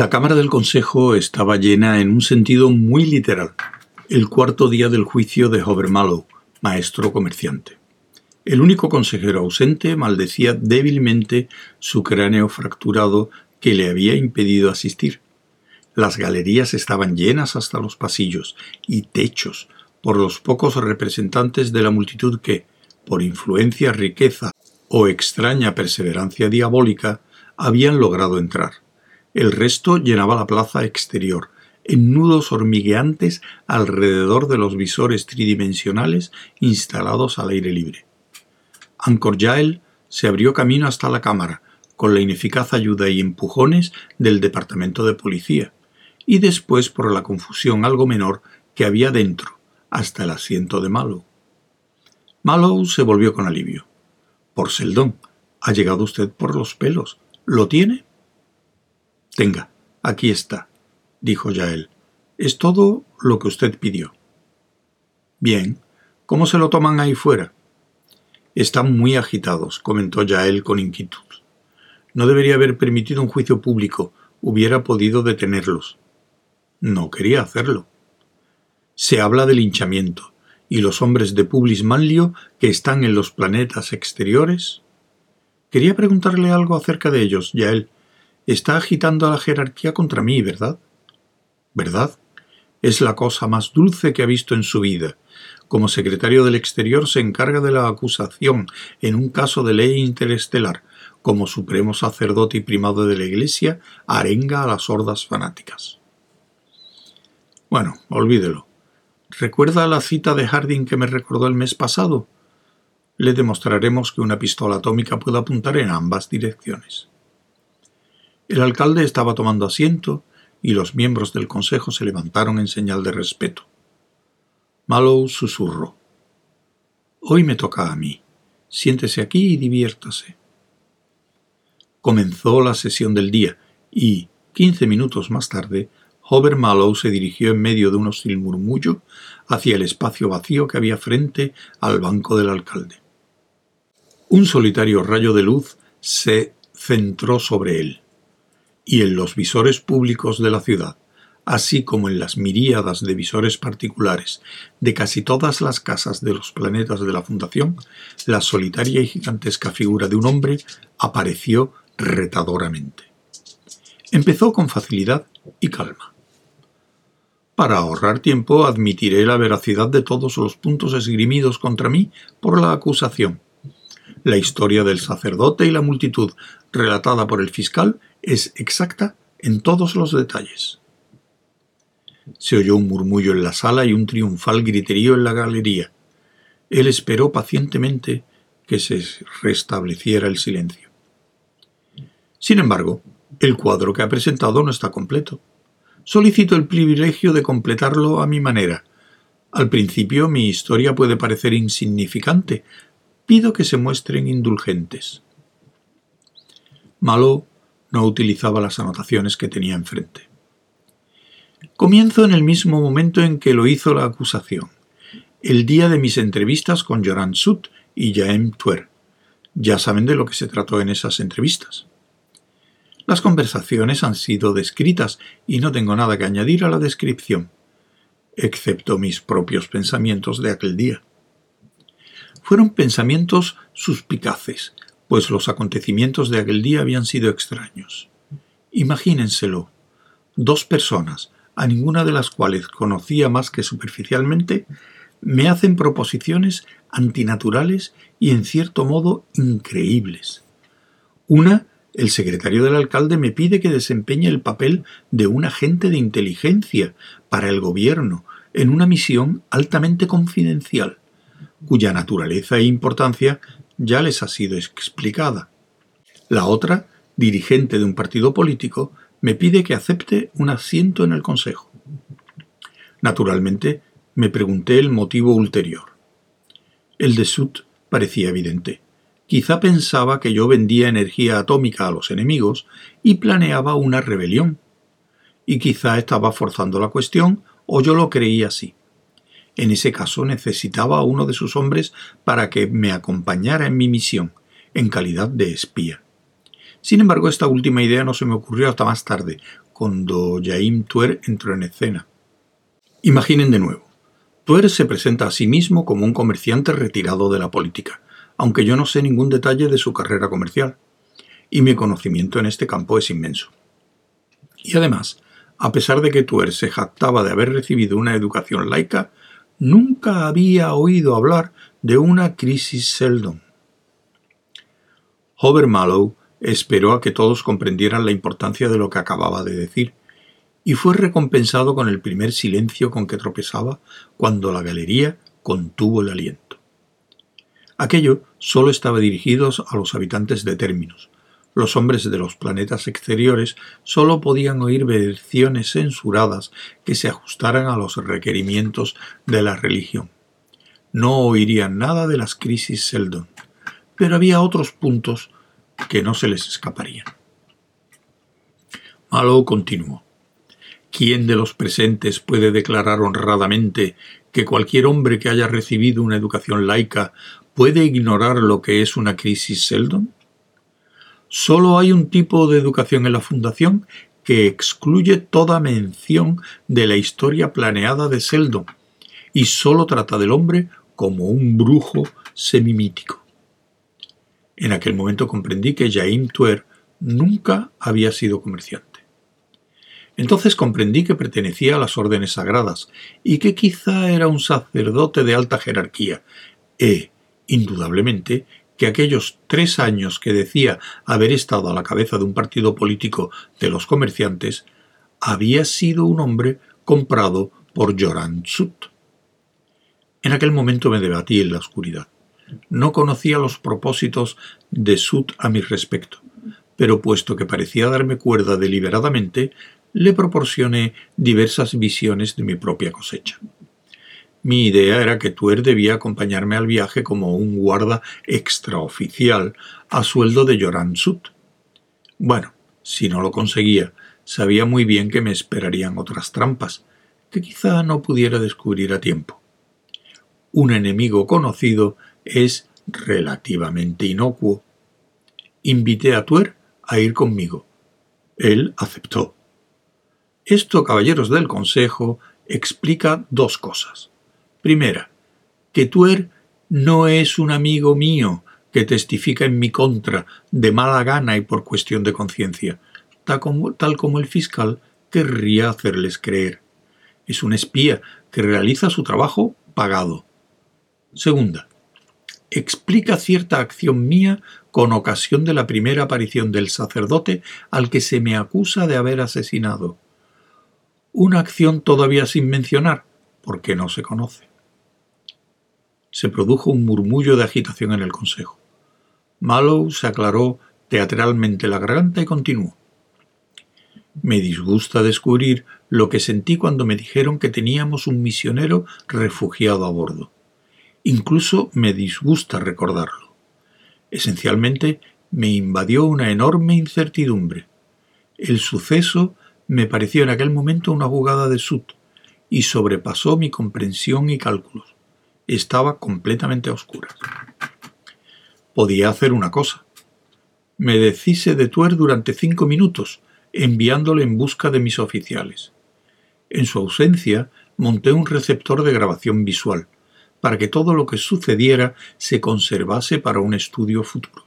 La Cámara del Consejo estaba llena en un sentido muy literal. El cuarto día del juicio de Hovermallow, maestro comerciante. El único consejero ausente maldecía débilmente su cráneo fracturado que le había impedido asistir. Las galerías estaban llenas hasta los pasillos y techos por los pocos representantes de la multitud que, por influencia, riqueza o extraña perseverancia diabólica, habían logrado entrar. El resto llenaba la plaza exterior, en nudos hormigueantes alrededor de los visores tridimensionales instalados al aire libre. Angkor Yael se abrió camino hasta la cámara, con la ineficaz ayuda y empujones del departamento de policía, y después por la confusión algo menor que había dentro, hasta el asiento de Mallow. Mallow se volvió con alivio. Por Seldon, ha llegado usted por los pelos. ¿Lo tiene? Tenga, aquí está, dijo Yael. Es todo lo que usted pidió. Bien, ¿cómo se lo toman ahí fuera? Están muy agitados, comentó Yael con inquietud. No debería haber permitido un juicio público, hubiera podido detenerlos. No quería hacerlo. Se habla de linchamiento, y los hombres de Publis Manlio que están en los planetas exteriores. Quería preguntarle algo acerca de ellos, Yael, Está agitando a la jerarquía contra mí, ¿verdad? ¿Verdad? Es la cosa más dulce que ha visto en su vida. Como secretario del Exterior se encarga de la acusación en un caso de ley interestelar. Como supremo sacerdote y primado de la Iglesia, arenga a las hordas fanáticas. Bueno, olvídelo. ¿Recuerda la cita de Harding que me recordó el mes pasado? Le demostraremos que una pistola atómica puede apuntar en ambas direcciones. El alcalde estaba tomando asiento y los miembros del consejo se levantaron en señal de respeto. Mallow susurró. Hoy me toca a mí. Siéntese aquí y diviértase. Comenzó la sesión del día y, quince minutos más tarde, Hover Mallow se dirigió en medio de un hostil murmullo hacia el espacio vacío que había frente al banco del alcalde. Un solitario rayo de luz se centró sobre él y en los visores públicos de la ciudad, así como en las miríadas de visores particulares de casi todas las casas de los planetas de la Fundación, la solitaria y gigantesca figura de un hombre apareció retadoramente. Empezó con facilidad y calma. Para ahorrar tiempo admitiré la veracidad de todos los puntos esgrimidos contra mí por la acusación. La historia del sacerdote y la multitud relatada por el fiscal es exacta en todos los detalles. Se oyó un murmullo en la sala y un triunfal griterío en la galería. Él esperó pacientemente que se restableciera el silencio. Sin embargo, el cuadro que ha presentado no está completo. Solicito el privilegio de completarlo a mi manera. Al principio mi historia puede parecer insignificante. Pido que se muestren indulgentes. Malo no utilizaba las anotaciones que tenía enfrente. Comienzo en el mismo momento en que lo hizo la acusación, el día de mis entrevistas con Joran Sut y Jaem Tuer. Ya saben de lo que se trató en esas entrevistas. Las conversaciones han sido descritas y no tengo nada que añadir a la descripción, excepto mis propios pensamientos de aquel día. Fueron pensamientos suspicaces, pues los acontecimientos de aquel día habían sido extraños. Imagínenselo. Dos personas, a ninguna de las cuales conocía más que superficialmente, me hacen proposiciones antinaturales y en cierto modo increíbles. Una, el secretario del alcalde me pide que desempeñe el papel de un agente de inteligencia para el gobierno en una misión altamente confidencial, cuya naturaleza e importancia ya les ha sido explicada. La otra, dirigente de un partido político, me pide que acepte un asiento en el Consejo. Naturalmente, me pregunté el motivo ulterior. El de Sut parecía evidente. Quizá pensaba que yo vendía energía atómica a los enemigos y planeaba una rebelión. Y quizá estaba forzando la cuestión o yo lo creía así. En ese caso necesitaba a uno de sus hombres para que me acompañara en mi misión, en calidad de espía. Sin embargo, esta última idea no se me ocurrió hasta más tarde, cuando Jaim Tuer entró en escena. Imaginen de nuevo. Tuer se presenta a sí mismo como un comerciante retirado de la política, aunque yo no sé ningún detalle de su carrera comercial, y mi conocimiento en este campo es inmenso. Y además, a pesar de que Tuer se jactaba de haber recibido una educación laica, nunca había oído hablar de una crisis Seldon. Hover Mallow esperó a que todos comprendieran la importancia de lo que acababa de decir, y fue recompensado con el primer silencio con que tropezaba cuando la galería contuvo el aliento. Aquello solo estaba dirigido a los habitantes de términos. Los hombres de los planetas exteriores solo podían oír versiones censuradas que se ajustaran a los requerimientos de la religión. No oirían nada de las crisis Seldon, pero había otros puntos que no se les escaparían. Malo continuó. ¿Quién de los presentes puede declarar honradamente que cualquier hombre que haya recibido una educación laica puede ignorar lo que es una crisis Seldon? Solo hay un tipo de educación en la Fundación que excluye toda mención de la historia planeada de Seldon y solo trata del hombre como un brujo semimítico. En aquel momento comprendí que Jaim Tuer nunca había sido comerciante. Entonces comprendí que pertenecía a las órdenes sagradas y que quizá era un sacerdote de alta jerarquía, e, indudablemente, que aquellos tres años que decía haber estado a la cabeza de un partido político de los comerciantes, había sido un hombre comprado por Joran Sut. En aquel momento me debatí en la oscuridad. No conocía los propósitos de Sut a mi respecto, pero puesto que parecía darme cuerda deliberadamente, le proporcioné diversas visiones de mi propia cosecha. Mi idea era que Tuer debía acompañarme al viaje como un guarda extraoficial a sueldo de Joran Sut. Bueno, si no lo conseguía, sabía muy bien que me esperarían otras trampas, que quizá no pudiera descubrir a tiempo. Un enemigo conocido es relativamente inocuo. Invité a Tuer a ir conmigo. Él aceptó. Esto, caballeros del Consejo, explica dos cosas. Primera, que Tuer no es un amigo mío que testifica en mi contra de mala gana y por cuestión de conciencia, tal como, el fiscal querría hacerles creer. Es un espía que realiza su trabajo pagado. Segunda, explica cierta acción mía con ocasión de la primera aparición del sacerdote al que se me acusa de haber asesinado una acción todavía sin mencionar, porque no se conoce. Se produjo un murmullo de agitación en el consejo. Mallow se aclaró teatralmente la garganta y continuó. Me disgusta descubrir lo que sentí cuando me dijeron que teníamos un misionero refugiado a bordo. Incluso me disgusta recordarlo. Esencialmente me invadió una enorme incertidumbre. El suceso me pareció en aquel momento una jugada de Sut y sobrepasó mi comprensión y cálculos. Estaba completamente a oscuras. Podía hacer una cosa. Me deshice de Tuer durante cinco minutos, enviándole en busca de mis oficiales. En su ausencia, monté un receptor de grabación visual, para que todo lo que sucediera se conservase para un estudio futuro.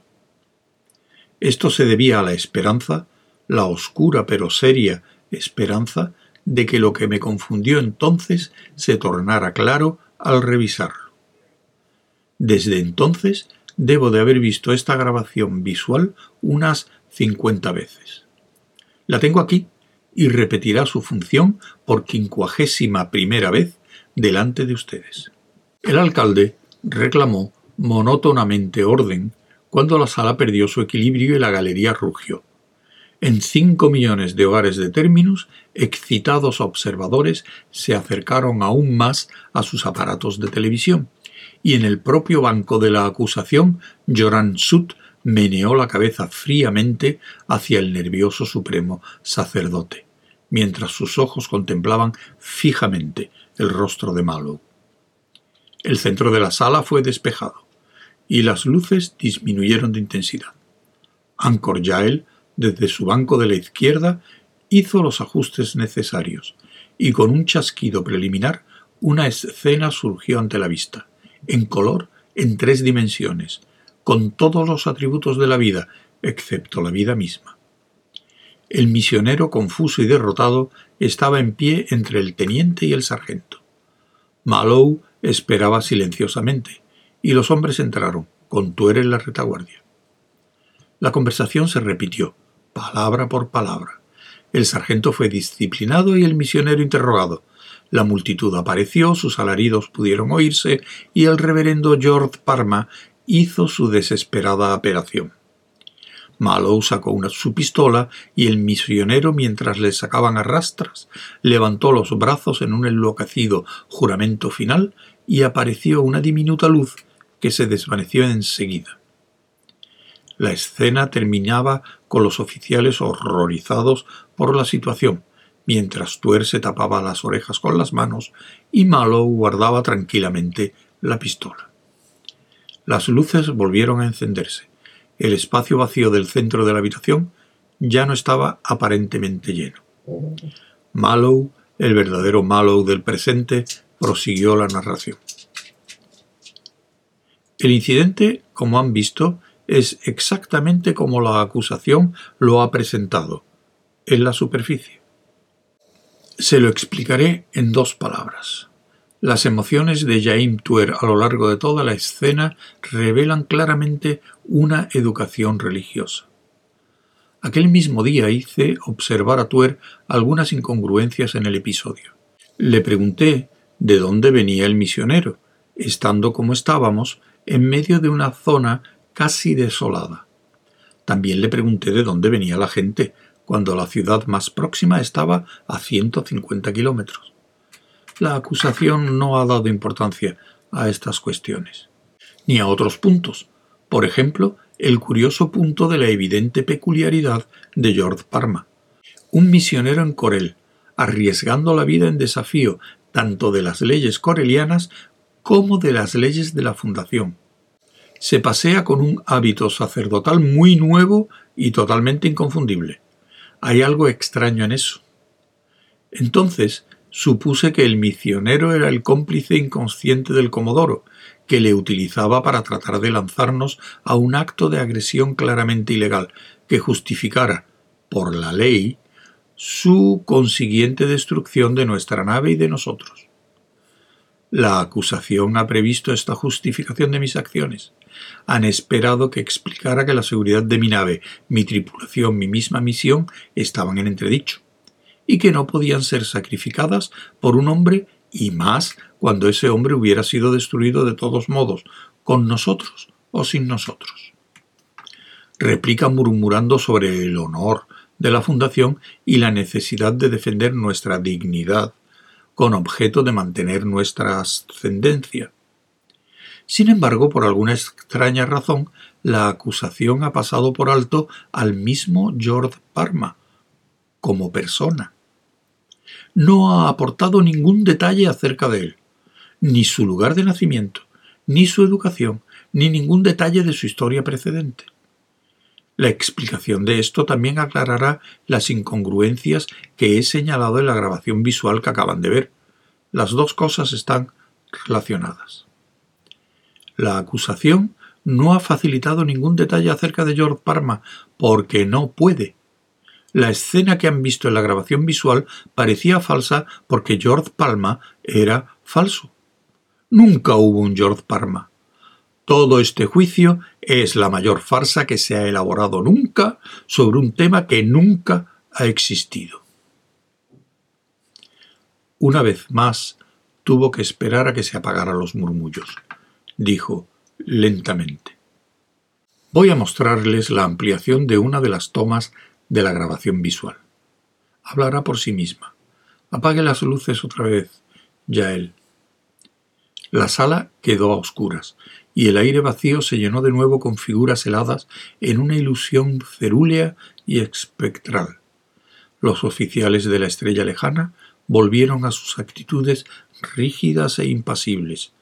Esto se debía a la esperanza, la oscura pero seria esperanza de que lo que me confundió entonces se tornara claro al revisarlo. Desde entonces debo de haber visto esta grabación visual unas cincuenta veces. La tengo aquí y repetirá su función por quincuagésima primera vez delante de ustedes. El alcalde reclamó monótonamente orden cuando la sala perdió su equilibrio y la galería rugió. En cinco millones de hogares de términos, excitados observadores se acercaron aún más a sus aparatos de televisión, y en el propio banco de la acusación, Joran Sut meneó la cabeza fríamente hacia el nervioso supremo sacerdote, mientras sus ojos contemplaban fijamente el rostro de Malo. El centro de la sala fue despejado, y las luces disminuyeron de intensidad. Angkor Jael desde su banco de la izquierda hizo los ajustes necesarios y con un chasquido preliminar una escena surgió ante la vista, en color, en tres dimensiones, con todos los atributos de la vida, excepto la vida misma. El misionero, confuso y derrotado, estaba en pie entre el teniente y el sargento. Mallow esperaba silenciosamente, y los hombres entraron, con Tuer en la retaguardia. La conversación se repitió, palabra por palabra. El sargento fue disciplinado y el misionero interrogado. La multitud apareció, sus alaridos pudieron oírse, y el reverendo George Parma hizo su desesperada apelación. Mallow sacó su pistola y el misionero, mientras le sacaban a rastras, levantó los brazos en un enloquecido juramento final y apareció una diminuta luz que se desvaneció enseguida. La escena terminaba con los oficiales horrorizados por la situación, mientras Tuer se tapaba las orejas con las manos y Mallow guardaba tranquilamente la pistola. Las luces volvieron a encenderse. El espacio vacío del centro de la habitación ya no estaba aparentemente lleno. Mallow, el verdadero Mallow del presente, prosiguió la narración. El incidente, como han visto, es exactamente como la acusación lo ha presentado, en la superficie. Se lo explicaré en dos palabras. Las emociones de Jaime Tuer a lo largo de toda la escena revelan claramente una educación religiosa. Aquel mismo día hice observar a Tuer algunas incongruencias en el episodio. Le pregunté de dónde venía el misionero, estando como estábamos en medio de una zona casi desolada. También le pregunté de dónde venía la gente, cuando la ciudad más próxima estaba a 150 kilómetros la acusación no ha dado importancia a estas cuestiones, ni a otros puntos, por ejemplo, el curioso punto de la evidente peculiaridad de George Parma. Un misionero en Corel, arriesgando la vida en desafío tanto de las leyes corelianas como de las leyes de la Fundación. Se pasea con un hábito sacerdotal muy nuevo y totalmente inconfundible. Hay algo extraño en eso. Entonces, supuse que el misionero era el cómplice inconsciente del Comodoro, que le utilizaba para tratar de lanzarnos a un acto de agresión claramente ilegal, que justificara, por la ley, su consiguiente destrucción de nuestra nave y de nosotros. La acusación ha previsto esta justificación de mis acciones. Han esperado que explicara que la seguridad de mi nave, mi tripulación, mi misma misión estaban en entredicho y que no podían ser sacrificadas por un hombre y más cuando ese hombre hubiera sido destruido de todos modos, con nosotros o sin nosotros. Replica murmurando sobre el honor de la Fundación y la necesidad de defender nuestra dignidad, con objeto de mantener nuestra ascendencia. Sin embargo, por alguna extraña razón, la acusación ha pasado por alto al mismo George Parma, como persona, no ha aportado ningún detalle acerca de él, ni su lugar de nacimiento, ni su educación, ni ningún detalle de su historia precedente. La explicación de esto también aclarará las incongruencias que he señalado en la grabación visual que acaban de ver. Las dos cosas están relacionadas. La acusación no ha facilitado ningún detalle acerca de George Parma porque no puede. La escena que han visto en la grabación visual parecía falsa porque George Palma era falso. Nunca hubo un George Palma. Todo este juicio es la mayor farsa que se ha elaborado nunca sobre un tema que nunca ha existido. Una vez más tuvo que esperar a que se apagaran los murmullos. Dijo lentamente. Voy a mostrarles la ampliación de una de las tomas de la grabación visual. Hablará por sí misma. Apague las luces otra vez, ya él. La sala quedó a oscuras, y el aire vacío se llenó de nuevo con figuras heladas en una ilusión cerúlea y espectral. Los oficiales de la estrella lejana volvieron a sus actitudes rígidas e impasibles.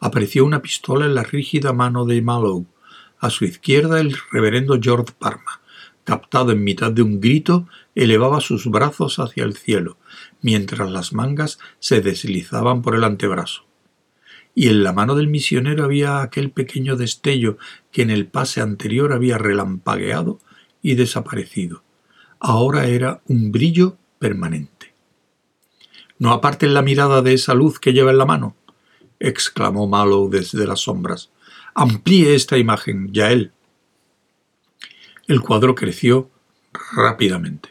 Apareció una pistola en la rígida mano de Mallow. A su izquierda el reverendo George Parma captado en mitad de un grito, elevaba sus brazos hacia el cielo, mientras las mangas se deslizaban por el antebrazo. Y en la mano del misionero había aquel pequeño destello que en el pase anterior había relampagueado y desaparecido. Ahora era un brillo permanente. No aparten la mirada de esa luz que lleva en la mano, exclamó Mallow desde las sombras. Amplíe esta imagen, Yael. El cuadro creció rápidamente.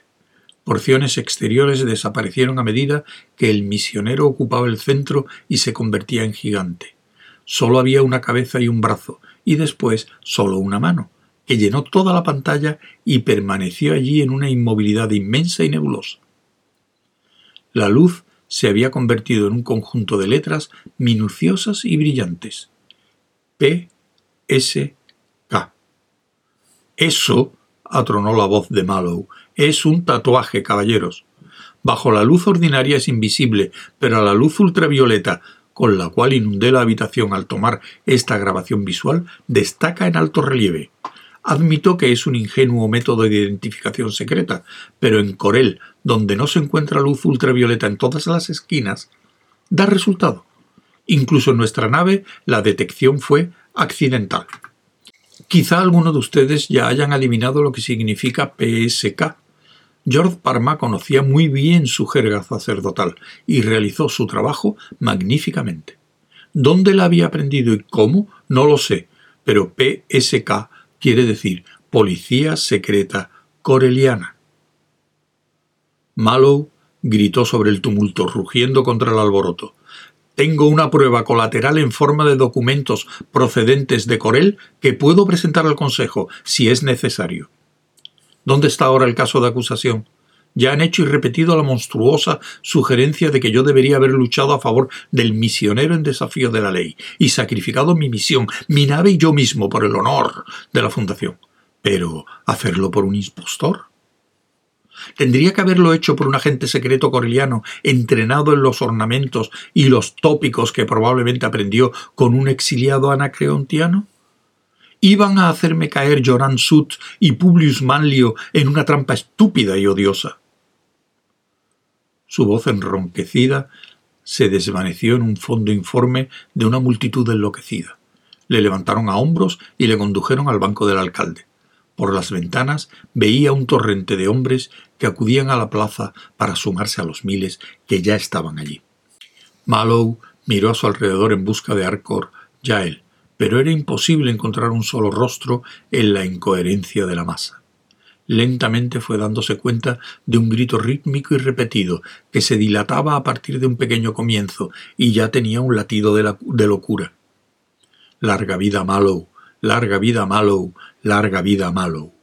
Porciones exteriores desaparecieron a medida que el misionero ocupaba el centro y se convertía en gigante. Solo había una cabeza y un brazo, y después solo una mano, que llenó toda la pantalla y permaneció allí en una inmovilidad inmensa y nebulosa. La luz se había convertido en un conjunto de letras minuciosas y brillantes. P. S. Eso, atronó la voz de Mallow, es un tatuaje, caballeros. Bajo la luz ordinaria es invisible, pero a la luz ultravioleta, con la cual inundé la habitación al tomar esta grabación visual, destaca en alto relieve. Admito que es un ingenuo método de identificación secreta, pero en Corel, donde no se encuentra luz ultravioleta en todas las esquinas, da resultado. Incluso en nuestra nave la detección fue accidental. Quizá alguno de ustedes ya hayan adivinado lo que significa PSK. George Parma conocía muy bien su jerga sacerdotal y realizó su trabajo magníficamente. ¿Dónde la había aprendido y cómo? No lo sé, pero PSK quiere decir Policía Secreta Coreliana. Mallow gritó sobre el tumulto, rugiendo contra el alboroto. Tengo una prueba colateral en forma de documentos procedentes de Corel que puedo presentar al Consejo, si es necesario. ¿Dónde está ahora el caso de acusación? Ya han hecho y repetido la monstruosa sugerencia de que yo debería haber luchado a favor del misionero en desafío de la ley y sacrificado mi misión, mi nave y yo mismo por el honor de la Fundación. Pero, ¿hacerlo por un impostor? Tendría que haberlo hecho por un agente secreto coreliano entrenado en los ornamentos y los tópicos que probablemente aprendió con un exiliado anacreontiano. ¿Iban a hacerme caer Joran Sut y Publius Manlio en una trampa estúpida y odiosa? Su voz enronquecida se desvaneció en un fondo informe de una multitud enloquecida. Le levantaron a hombros y le condujeron al banco del alcalde. Por las ventanas veía un torrente de hombres que acudían a la plaza para sumarse a los miles que ya estaban allí. Mallow miró a su alrededor en busca de Arcor Yael, pero era imposible encontrar un solo rostro en la incoherencia de la masa. Lentamente fue dándose cuenta de un grito rítmico y repetido que se dilataba a partir de un pequeño comienzo y ya tenía un latido de, locura. Larga vida Mallow, larga vida Mallow, larga vida Mallow.